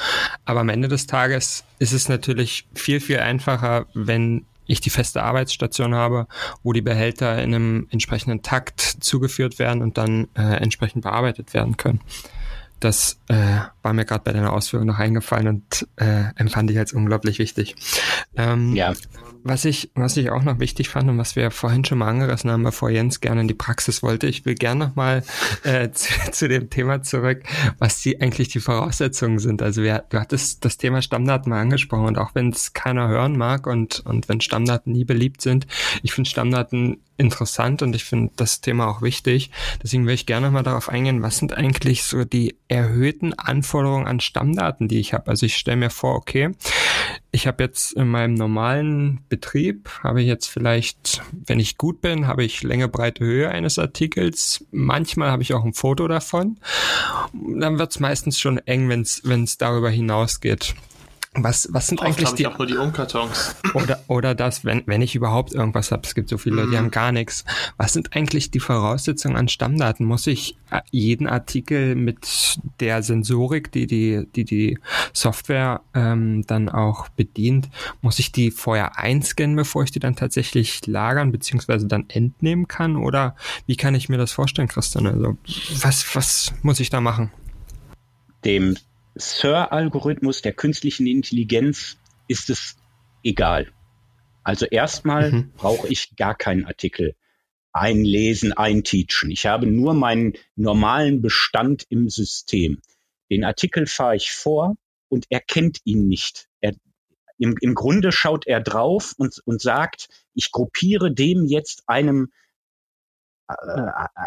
Aber am Ende des Tages ist es natürlich viel, viel einfacher, wenn ich die feste Arbeitsstation habe, wo die Behälter in einem entsprechenden Takt zugeführt werden und dann äh, entsprechend bearbeitet werden können. Das äh, war mir gerade bei deiner Ausführung noch eingefallen und äh, empfand ich als unglaublich wichtig. Ähm, ja. Was ich, was ich auch noch wichtig fand und was wir vorhin schon mal angerissen haben, bevor Jens gerne in die Praxis wollte, ich will gerne nochmal äh, zu, zu, dem Thema zurück, was die eigentlich die Voraussetzungen sind. Also wir, du hattest das Thema Stammdaten mal angesprochen und auch wenn es keiner hören mag und, und wenn Stammdaten nie beliebt sind, ich finde Stammdaten interessant und ich finde das Thema auch wichtig. Deswegen will ich gerne mal darauf eingehen, was sind eigentlich so die erhöhten Anforderungen an Stammdaten, die ich habe. Also ich stelle mir vor, okay, ich habe jetzt in meinem normalen Betrieb, habe ich jetzt vielleicht, wenn ich gut bin, habe ich Länge, Breite, Höhe eines Artikels. Manchmal habe ich auch ein Foto davon. Dann wird es meistens schon eng, wenn es darüber hinausgeht. Was, was sind Oft eigentlich die, auch nur die Umkartons? Oder, oder das, wenn, wenn ich überhaupt irgendwas habe, es gibt so viele, mm. die mhm. haben gar nichts. Was sind eigentlich die Voraussetzungen an Stammdaten? Muss ich äh, jeden Artikel mit der Sensorik, die die, die, die Software ähm, dann auch bedient, muss ich die vorher einscannen, bevor ich die dann tatsächlich lagern beziehungsweise dann entnehmen kann? Oder wie kann ich mir das vorstellen, Christian? Also was, was muss ich da machen? Dem SIR-Algorithmus der künstlichen Intelligenz ist es egal. Also erstmal mhm. brauche ich gar keinen Artikel einlesen, einteachen. Ich habe nur meinen normalen Bestand im System. Den Artikel fahre ich vor und er kennt ihn nicht. Er, im, Im Grunde schaut er drauf und, und sagt, ich gruppiere dem jetzt einem äh,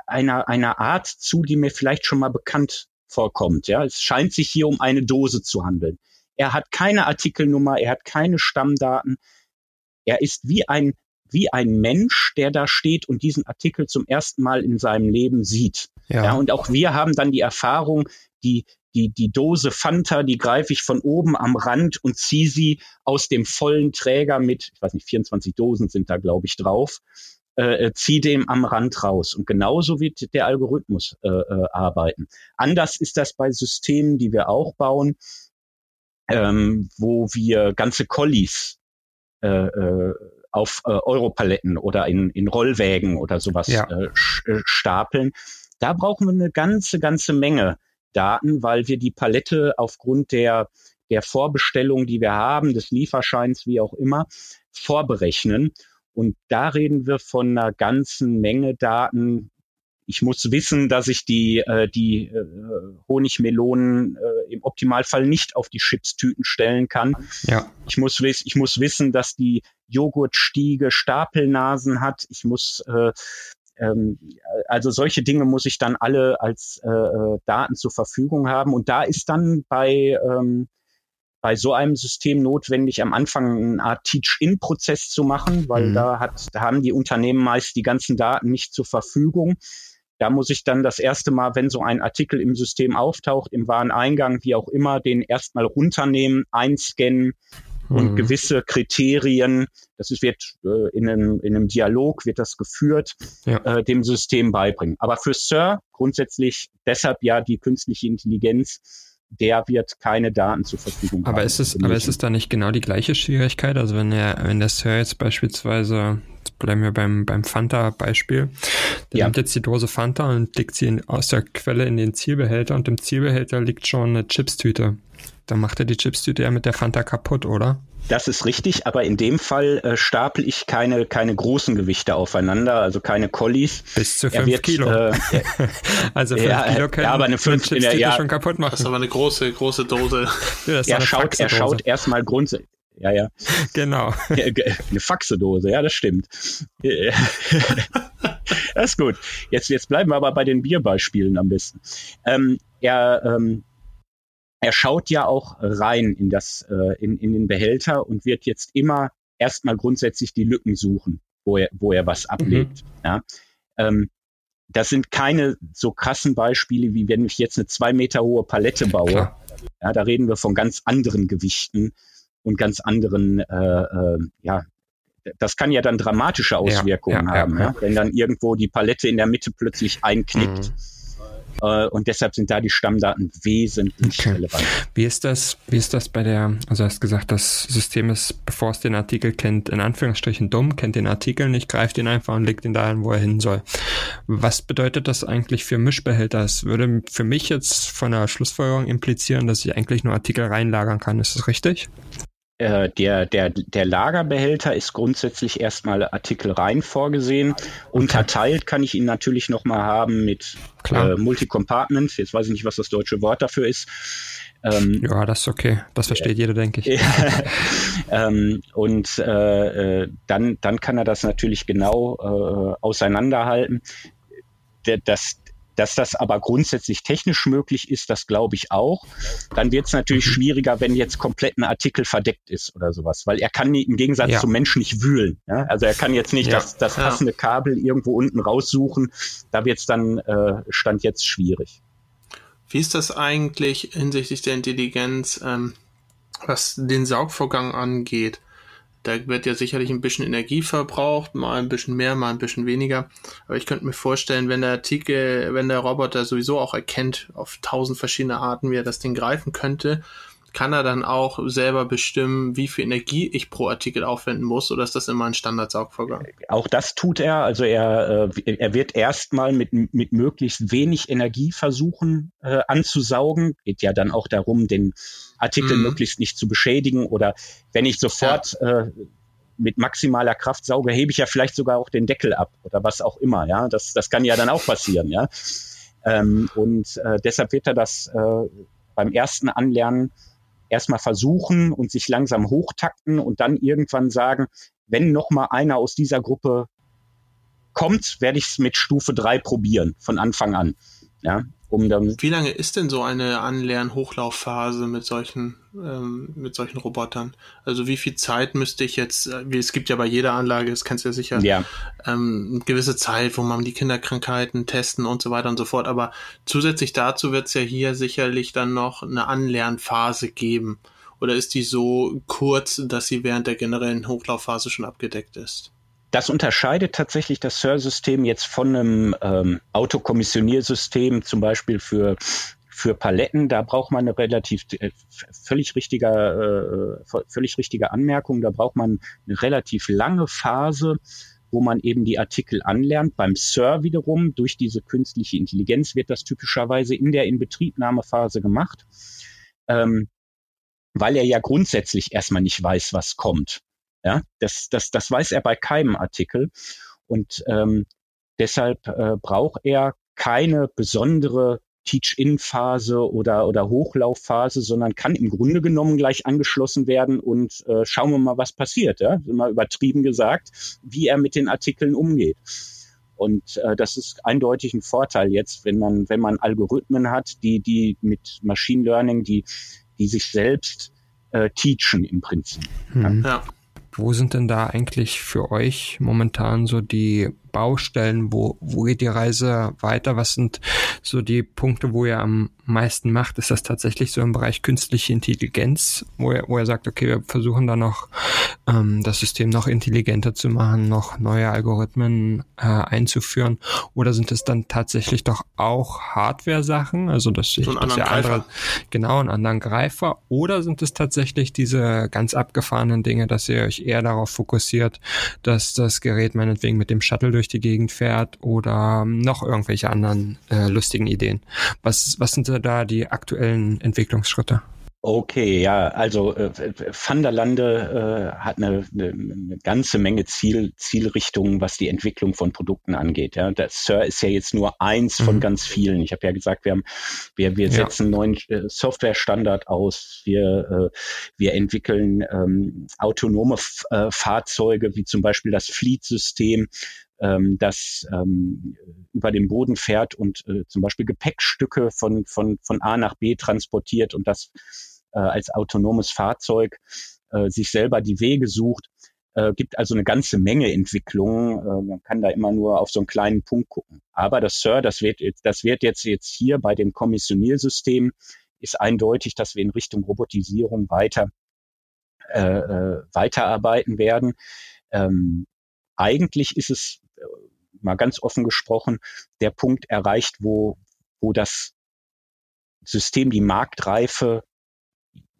einer, einer Art zu, die mir vielleicht schon mal bekannt vorkommt. Ja, es scheint sich hier um eine Dose zu handeln. Er hat keine Artikelnummer, er hat keine Stammdaten. Er ist wie ein wie ein Mensch, der da steht und diesen Artikel zum ersten Mal in seinem Leben sieht. Ja. ja und auch wir haben dann die Erfahrung, die die, die Dose Fanta, die greife ich von oben am Rand und ziehe sie aus dem vollen Träger mit, ich weiß nicht, 24 Dosen sind da, glaube ich, drauf äh, äh, zieh dem am Rand raus. Und genauso wird der Algorithmus äh, äh, arbeiten. Anders ist das bei Systemen, die wir auch bauen, ähm, wo wir ganze Collies äh, äh, auf äh, Europaletten oder in, in Rollwägen oder sowas ja. äh, äh stapeln. Da brauchen wir eine ganze, ganze Menge Daten, weil wir die Palette aufgrund der, der Vorbestellung, die wir haben, des Lieferscheins, wie auch immer, vorberechnen. Und da reden wir von einer ganzen Menge Daten. Ich muss wissen, dass ich die, äh, die äh, Honigmelonen äh, im Optimalfall nicht auf die Chipstüten stellen kann. Ja. Ich, muss wiss, ich muss wissen, dass die Joghurtstiege Stapelnasen hat. Ich muss äh, ähm, also solche Dinge muss ich dann alle als äh, äh Daten zur Verfügung haben. Und da ist dann bei ähm, bei so einem System notwendig, am Anfang eine Art Teach-in-Prozess zu machen, weil mhm. da, hat, da haben die Unternehmen meist die ganzen Daten nicht zur Verfügung. Da muss ich dann das erste Mal, wenn so ein Artikel im System auftaucht, im Wareneingang, wie auch immer, den erstmal runternehmen, einscannen und mhm. gewisse Kriterien, das ist, wird äh, in, einem, in einem Dialog wird das geführt, ja. äh, dem System beibringen. Aber für Sir grundsätzlich deshalb ja die künstliche Intelligenz, der wird keine Daten zur Verfügung aber haben. Ist es, aber ist es da nicht genau die gleiche Schwierigkeit? Also wenn der, wenn der Sir jetzt beispielsweise, jetzt bleiben wir beim, beim Fanta-Beispiel, der ja. nimmt jetzt die Dose Fanta und legt sie in, aus der Quelle in den Zielbehälter und im Zielbehälter liegt schon eine Chipstüte. Dann macht er die Chipstüte ja mit der Fanta kaputt, oder? Das ist richtig, aber in dem Fall äh, stapel ich keine, keine großen Gewichte aufeinander, also keine Collies. Bis zu 5 Kilo. Äh, also 5 ja, Kilo können ja, aber eine 5 in der, ja, schon kaputt machen. Das ist aber eine große, große Dose. Ja, er, schaut, er schaut erstmal grundsätzlich. Ja, ja. Genau. Eine Faxedose, ja, das stimmt. das ist gut. Jetzt, jetzt bleiben wir aber bei den Bierbeispielen am besten. Ähm, er, ähm, er schaut ja auch rein in das, äh, in, in den Behälter und wird jetzt immer erstmal grundsätzlich die Lücken suchen, wo er, wo er was ablegt. Mhm. Ja. Ähm, das sind keine so krassen Beispiele, wie wenn ich jetzt eine zwei Meter hohe Palette baue. Ja, da reden wir von ganz anderen Gewichten und ganz anderen, äh, äh, ja, das kann ja dann dramatische Auswirkungen ja, ja, haben, ja, wenn dann irgendwo die Palette in der Mitte plötzlich einknickt. Mhm äh, und deshalb sind da die Stammdaten wesentlich okay. relevant. Wie ist das, wie ist das bei der, also hast gesagt, das System ist, bevor es den Artikel kennt, in Anführungsstrichen dumm, kennt den Artikel nicht, greift ihn einfach und legt ihn dahin, wo er hin soll. Was bedeutet das eigentlich für Mischbehälter? Es würde für mich jetzt von der Schlussfolgerung implizieren, dass ich eigentlich nur Artikel reinlagern kann. Ist das richtig? Äh, der, der, der Lagerbehälter ist grundsätzlich erstmal Artikel rein vorgesehen. Unterteilt kann ich ihn natürlich nochmal haben mit äh, Multi-Compartment. Jetzt weiß ich nicht, was das deutsche Wort dafür ist. Ähm, ja, das ist okay. Das versteht äh, jeder, denke ich. ähm, und äh, äh, dann, dann kann er das natürlich genau äh, auseinanderhalten. Das, dass das aber grundsätzlich technisch möglich ist, das glaube ich auch. Dann wird es natürlich mhm. schwieriger, wenn jetzt komplett ein Artikel verdeckt ist oder sowas, weil er kann im Gegensatz ja. zum Menschen nicht wühlen. Ja? Also er kann jetzt nicht ja. das, das passende Kabel irgendwo unten raussuchen. Da wird es dann äh, Stand jetzt schwierig. Wie ist das eigentlich hinsichtlich der Intelligenz, ähm, was den Saugvorgang angeht? Da wird ja sicherlich ein bisschen Energie verbraucht, mal ein bisschen mehr, mal ein bisschen weniger. Aber ich könnte mir vorstellen, wenn der Artikel, wenn der Roboter sowieso auch erkennt, auf tausend verschiedene Arten, wie er das Ding greifen könnte, kann er dann auch selber bestimmen, wie viel Energie ich pro Artikel aufwenden muss oder ist das immer ein Standardsaugvorgang? Auch das tut er. Also er, äh, er wird erstmal mit, mit möglichst wenig Energie versuchen äh, anzusaugen. Geht ja dann auch darum, den Artikel mhm. möglichst nicht zu beschädigen oder wenn ich sofort ja. äh, mit maximaler Kraft sauge, hebe ich ja vielleicht sogar auch den Deckel ab oder was auch immer. Ja, das, das kann ja dann auch passieren. Ja, ähm, und äh, deshalb wird er das äh, beim ersten Anlernen erstmal versuchen und sich langsam hochtakten und dann irgendwann sagen, wenn noch mal einer aus dieser Gruppe kommt, werde ich es mit Stufe 3 probieren von Anfang an. Ja, um dann. Wie lange ist denn so eine Anlern-Hochlaufphase mit solchen, ähm, mit solchen Robotern? Also wie viel Zeit müsste ich jetzt, äh, wie, es gibt ja bei jeder Anlage, das kennst du ja sicher, ja. Ähm, eine gewisse Zeit, wo man die Kinderkrankheiten testen und so weiter und so fort. Aber zusätzlich dazu wird es ja hier sicherlich dann noch eine Anlernphase geben. Oder ist die so kurz, dass sie während der generellen Hochlaufphase schon abgedeckt ist? Das unterscheidet tatsächlich das SIR-System jetzt von einem ähm, Autokommissioniersystem, zum Beispiel für für Paletten, da braucht man eine relativ äh, völlig richtige, äh, völlig richtige Anmerkung. Da braucht man eine relativ lange Phase, wo man eben die Artikel anlernt. Beim SIR wiederum durch diese künstliche Intelligenz wird das typischerweise in der Inbetriebnahmephase gemacht, ähm, weil er ja grundsätzlich erstmal nicht weiß, was kommt. Ja, das, das, das weiß er bei keinem Artikel. Und ähm, deshalb äh, braucht er keine besondere Teach-In-Phase oder, oder Hochlaufphase, sondern kann im Grunde genommen gleich angeschlossen werden und äh, schauen wir mal, was passiert. Ja? Immer übertrieben gesagt, wie er mit den Artikeln umgeht. Und äh, das ist eindeutig ein Vorteil jetzt, wenn man, wenn man Algorithmen hat, die, die mit Machine Learning, die, die sich selbst äh, teachen im Prinzip. Mhm. Ja. Wo sind denn da eigentlich für euch momentan so die Baustellen? Wo, wo geht die Reise weiter? Was sind so die Punkte, wo ihr am meisten macht? Ist das tatsächlich so im Bereich künstliche Intelligenz, wo er, wo er sagt, okay, wir versuchen da noch ähm, das System noch intelligenter zu machen, noch neue Algorithmen äh, einzuführen? Oder sind es dann tatsächlich doch auch Hardware-Sachen? Also dass ich so dass ja andere, genau, einen anderen Greifer? Oder sind es tatsächlich diese ganz abgefahrenen Dinge, dass ihr euch eher darauf fokussiert, dass das Gerät meinetwegen mit dem Shuttle durch die Gegend fährt oder noch irgendwelche anderen äh, lustigen Ideen. Was, was sind da die aktuellen Entwicklungsschritte? Okay, ja, also äh, Van der Lande äh, hat eine, eine, eine ganze Menge Ziel, Zielrichtungen, was die Entwicklung von Produkten angeht. Ja, das Sir ist ja jetzt nur eins mhm. von ganz vielen. Ich habe ja gesagt, wir haben, wir, wir setzen ja. neuen äh, Softwarestandard aus. Wir, äh, wir entwickeln ähm, autonome F äh, Fahrzeuge, wie zum Beispiel das Fleet-System, ähm, das ähm, über den Boden fährt und äh, zum Beispiel Gepäckstücke von, von, von A nach B transportiert und das äh, als autonomes Fahrzeug äh, sich selber die Wege sucht. Äh, gibt also eine ganze Menge Entwicklungen. Äh, man kann da immer nur auf so einen kleinen Punkt gucken. Aber das Sir, das wird, das wird jetzt, jetzt hier bei dem Kommissioniersystem ist eindeutig, dass wir in Richtung Robotisierung weiter äh, äh, weiterarbeiten werden. Ähm, eigentlich ist es mal ganz offen gesprochen der Punkt erreicht, wo, wo das System die Marktreife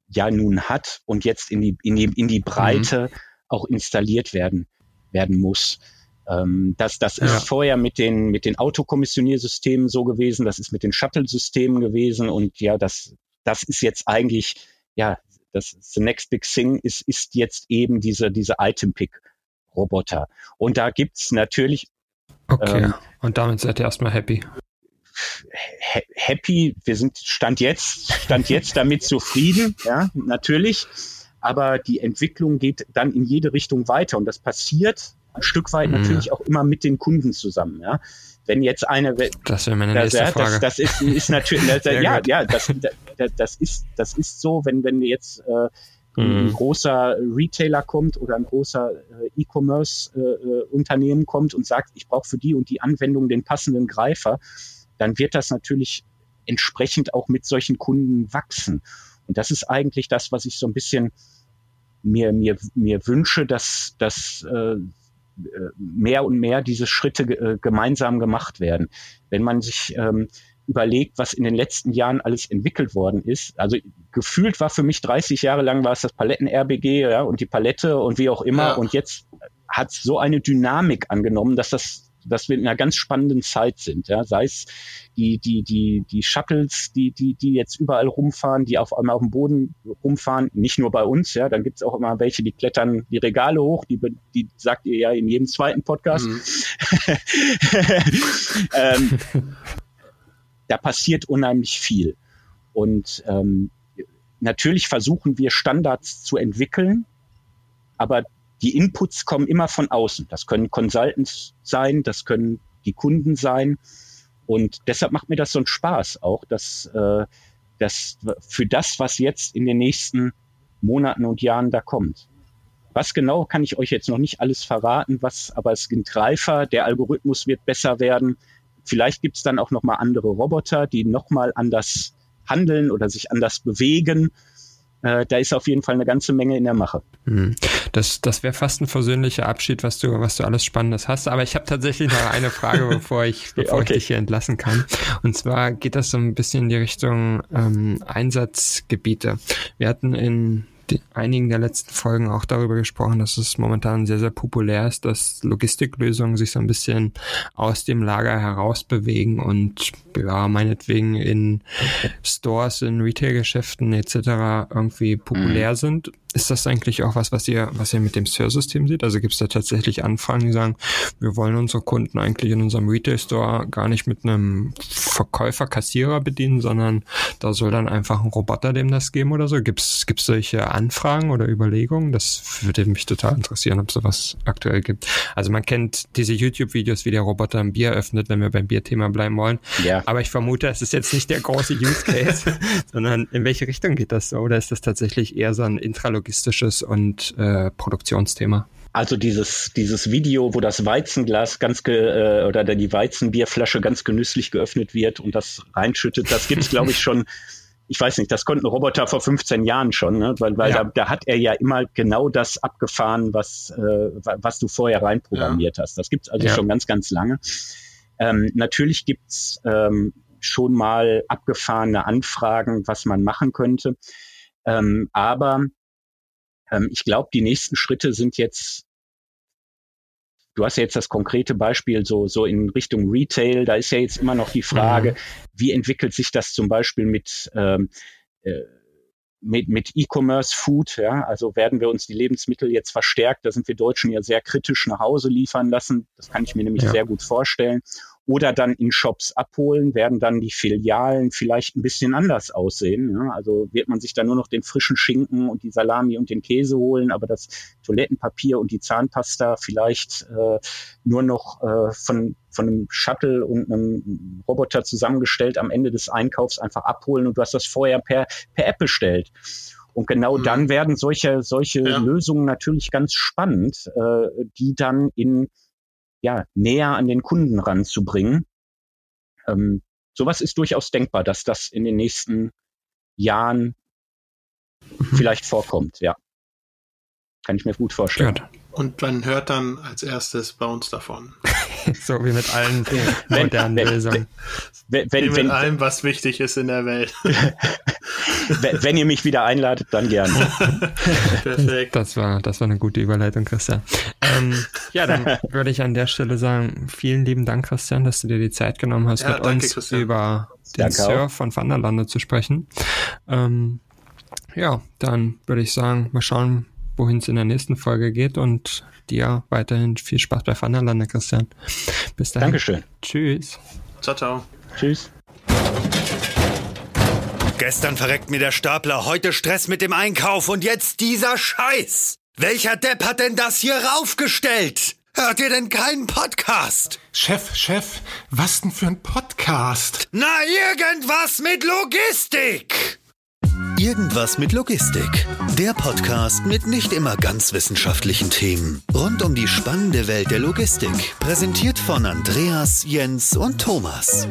ja nun hat und jetzt in die, in die, in die Breite mhm. auch installiert werden, werden muss. Ähm, das das ja. ist vorher mit den, mit den Autokommissioniersystemen so gewesen, das ist mit den Shuttle-Systemen gewesen und ja, das, das ist jetzt eigentlich, ja, das the next big thing ist, ist jetzt eben diese, diese Item-Pick-Roboter. Und da gibt's natürlich. Okay, ähm, und damit seid ihr erstmal happy happy, wir sind Stand jetzt, Stand jetzt damit zufrieden, ja, natürlich. Aber die Entwicklung geht dann in jede Richtung weiter und das passiert ein Stück weit mhm. natürlich auch immer mit den Kunden zusammen, ja. Wenn jetzt eine, das wäre meine nächste das, Frage. Das, das ist, ist natürlich, das, ja, ja, das, das, ist, das ist so, wenn, wenn jetzt äh, ein mhm. großer Retailer kommt oder ein großer äh, E-Commerce-Unternehmen äh, kommt und sagt, ich brauche für die und die Anwendung den passenden Greifer, dann wird das natürlich entsprechend auch mit solchen Kunden wachsen. Und das ist eigentlich das, was ich so ein bisschen mir, mir, mir wünsche, dass, dass äh, mehr und mehr diese Schritte äh, gemeinsam gemacht werden. Wenn man sich ähm, überlegt, was in den letzten Jahren alles entwickelt worden ist. Also gefühlt war für mich 30 Jahre lang war es das Paletten-RBG ja, und die Palette und wie auch immer. Ja. Und jetzt hat es so eine Dynamik angenommen, dass das dass wir in einer ganz spannenden Zeit sind. Ja? Sei es die, die, die, die Shuttles, die, die, die jetzt überall rumfahren, die auf einmal auf dem Boden rumfahren, nicht nur bei uns, ja, dann gibt es auch immer welche, die klettern die Regale hoch, die, die sagt ihr ja in jedem zweiten Podcast. Mhm. ähm, da passiert unheimlich viel. Und ähm, natürlich versuchen wir Standards zu entwickeln, aber die Inputs kommen immer von außen. Das können Consultants sein, das können die Kunden sein. Und deshalb macht mir das so einen Spaß auch, dass, äh, dass für das, was jetzt in den nächsten Monaten und Jahren da kommt. Was genau kann ich euch jetzt noch nicht alles verraten, was, aber es sind reifer, der Algorithmus wird besser werden. Vielleicht gibt es dann auch nochmal andere Roboter, die nochmal anders handeln oder sich anders bewegen äh, da ist auf jeden Fall eine ganze Menge in der Mache. Hm. Das, das wäre fast ein versöhnlicher Abschied, was du, was du alles Spannendes hast. Aber ich habe tatsächlich noch eine Frage, bevor ich, bevor okay. ich dich hier entlassen kann. Und zwar geht das so ein bisschen in die Richtung ähm, Einsatzgebiete. Wir hatten in einigen der letzten Folgen auch darüber gesprochen, dass es momentan sehr, sehr populär ist, dass Logistiklösungen sich so ein bisschen aus dem Lager heraus bewegen und ja, meinetwegen in Stores, in Retailgeschäften etc. irgendwie populär mhm. sind ist das eigentlich auch was, was ihr, was ihr mit dem Sir-System seht? Also gibt es da tatsächlich Anfragen, die sagen, wir wollen unsere Kunden eigentlich in unserem Retail-Store gar nicht mit einem Verkäufer, Kassierer bedienen, sondern da soll dann einfach ein Roboter dem das geben oder so? Gibt es solche Anfragen oder Überlegungen? Das würde mich total interessieren, ob sowas aktuell gibt. Also man kennt diese YouTube-Videos, wie der Roboter ein Bier öffnet, wenn wir beim Bierthema bleiben wollen. Ja. Aber ich vermute, es ist jetzt nicht der große Use Case, sondern in welche Richtung geht das so? Oder ist das tatsächlich eher so ein Intralog logistisches und äh, Produktionsthema. Also dieses, dieses Video, wo das Weizenglas ganz ge, äh, oder die Weizenbierflasche ganz genüsslich geöffnet wird und das reinschüttet, das gibt es, glaube ich, schon, ich weiß nicht, das konnte ein Roboter vor 15 Jahren schon, ne? weil, weil ja. da, da hat er ja immer genau das abgefahren, was, äh, was du vorher reinprogrammiert ja. hast. Das gibt es also ja. schon ganz, ganz lange. Ähm, natürlich gibt's ähm, schon mal abgefahrene Anfragen, was man machen könnte. Ähm, aber ähm, ich glaube, die nächsten Schritte sind jetzt Du hast ja jetzt das konkrete Beispiel so, so in Richtung Retail. Da ist ja jetzt immer noch die Frage, mhm. wie entwickelt sich das zum Beispiel mit, ähm, äh, mit, mit E-Commerce Food? Ja? Also werden wir uns die Lebensmittel jetzt verstärkt? Da sind wir Deutschen ja sehr kritisch nach Hause liefern lassen. Das kann ich mir nämlich ja. sehr gut vorstellen oder dann in Shops abholen, werden dann die Filialen vielleicht ein bisschen anders aussehen. Ja? Also wird man sich dann nur noch den frischen Schinken und die Salami und den Käse holen, aber das Toilettenpapier und die Zahnpasta vielleicht äh, nur noch äh, von, von einem Shuttle und einem Roboter zusammengestellt am Ende des Einkaufs einfach abholen und du hast das vorher per, per App bestellt. Und genau mhm. dann werden solche, solche ja. Lösungen natürlich ganz spannend, äh, die dann in ja, näher an den Kunden ranzubringen. Ähm, sowas ist durchaus denkbar, dass das in den nächsten Jahren mhm. vielleicht vorkommt, ja. Kann ich mir gut vorstellen. Ja. Und man hört dann als erstes bei uns davon. so wie mit allen modernen Lösungen. Wenn, wenn, wie mit allem, was wichtig ist in der Welt. wenn ihr mich wieder einladet, dann gerne. Perfekt. Das war, das war eine gute Überleitung, Christian. Ähm, ja, dann würde ich an der Stelle sagen, vielen lieben Dank, Christian, dass du dir die Zeit genommen hast, ja, mit danke, uns Christian. über den danke Surf auch. von Vanderlande zu sprechen. Ähm, Ja, dann würde ich sagen, mal schauen, wohin es in der nächsten Folge geht und dir weiterhin viel Spaß bei Vanderlande, Christian. Bis dahin. Dankeschön. Tschüss. Ciao, ciao. Tschüss. Gestern verreckt mir der Stapler, heute Stress mit dem Einkauf und jetzt dieser Scheiß. Welcher Depp hat denn das hier raufgestellt? Hört ihr denn keinen Podcast? Chef, Chef, was denn für ein Podcast? Na, irgendwas mit Logistik. Irgendwas mit Logistik. Der Podcast mit nicht immer ganz wissenschaftlichen Themen. Rund um die spannende Welt der Logistik. Präsentiert von Andreas, Jens und Thomas.